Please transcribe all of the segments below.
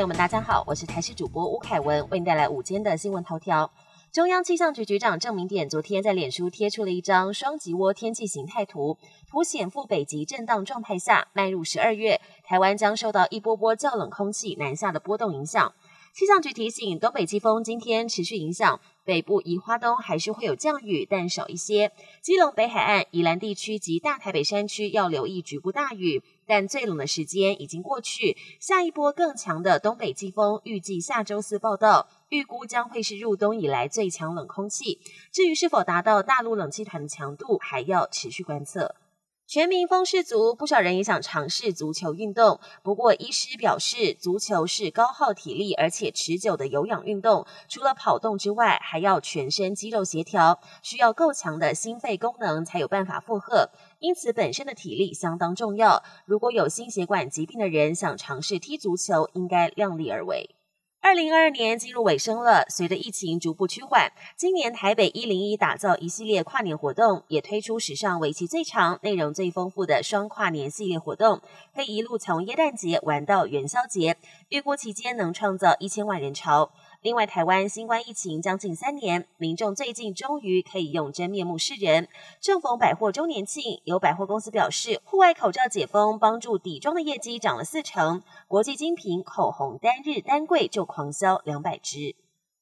朋友们，大家好，我是台视主播吴凯文，为您带来午间的新闻头条。中央气象局局长郑明典昨天在脸书贴出了一张双极涡天气形态图，凸显副北极震荡状态下，迈入十二月，台湾将受到一波波较冷空气南下的波动影响。气象局提醒，东北季风今天持续影响北部，宜花东还是会有降雨，但少一些。基隆北海岸、宜兰地区及大台北山区要留意局部大雨，但最冷的时间已经过去。下一波更强的东北季风预计下周四报道，预估将会是入冬以来最强冷空气。至于是否达到大陆冷气团的强度，还要持续观测。全民风氏足，不少人也想尝试足球运动。不过，医师表示，足球是高耗体力而且持久的有氧运动，除了跑动之外，还要全身肌肉协调，需要够强的心肺功能才有办法负荷。因此，本身的体力相当重要。如果有心血管疾病的人想尝试踢足球，应该量力而为。二零二二年进入尾声了，随着疫情逐步趋缓，今年台北一零一打造一系列跨年活动，也推出史上为期最长、内容最丰富的双跨年系列活动，可以一路从耶诞节玩到元宵节，预估期间能创造一千万人潮。另外，台湾新冠疫情将近三年，民众最近终于可以用真面目示人。正逢百货周年庆，有百货公司表示，户外口罩解封帮助底妆的业绩涨了四成，国际精品口红单日单柜就狂销两百支。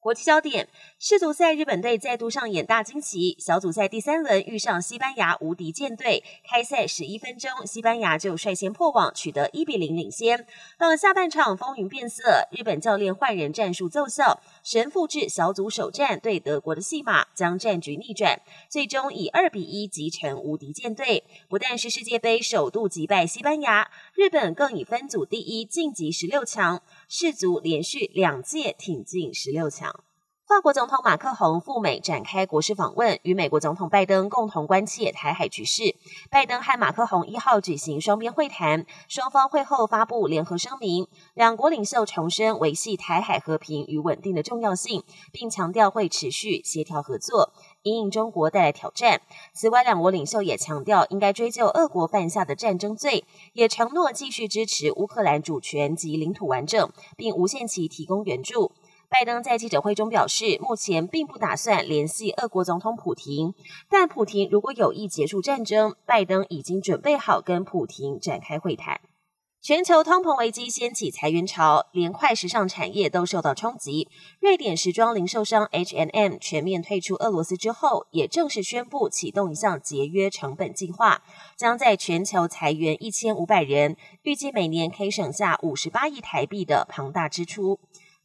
国际焦点：世足赛，日本队再度上演大惊喜。小组赛第三轮遇上西班牙无敌舰队，开赛十一分钟，西班牙就率先破网，取得一比零领先。到了下半场，风云变色，日本教练换人战术奏效，神复制小组首战对德国的戏码，将战局逆转，最终以二比一击成无敌舰队。不但是世界杯首度击败西班牙，日本更以分组第一晋级十六强。世足连续两届挺进十六强。法国总统马克宏赴美展开国事访问，与美国总统拜登共同关切台海局势。拜登和马克宏一号举行双边会谈，双方会后发布联合声明，两国领袖重申维系台海和平与稳定的重要性，并强调会持续协调合作，因应中国带来挑战。此外，两国领袖也强调应该追究俄国犯下的战争罪，也承诺继续支持乌克兰主权及领土完整，并无限期提供援助。拜登在记者会中表示，目前并不打算联系俄国总统普廷，但普廷如果有意结束战争，拜登已经准备好跟普廷展开会谈。全球通膨危机掀起裁员潮，连快时尚产业都受到冲击。瑞典时装零售商 H&M 全面退出俄罗斯之后，也正式宣布启动一项节约成本计划，将在全球裁员一千五百人，预计每年可以省下五十八亿台币的庞大支出。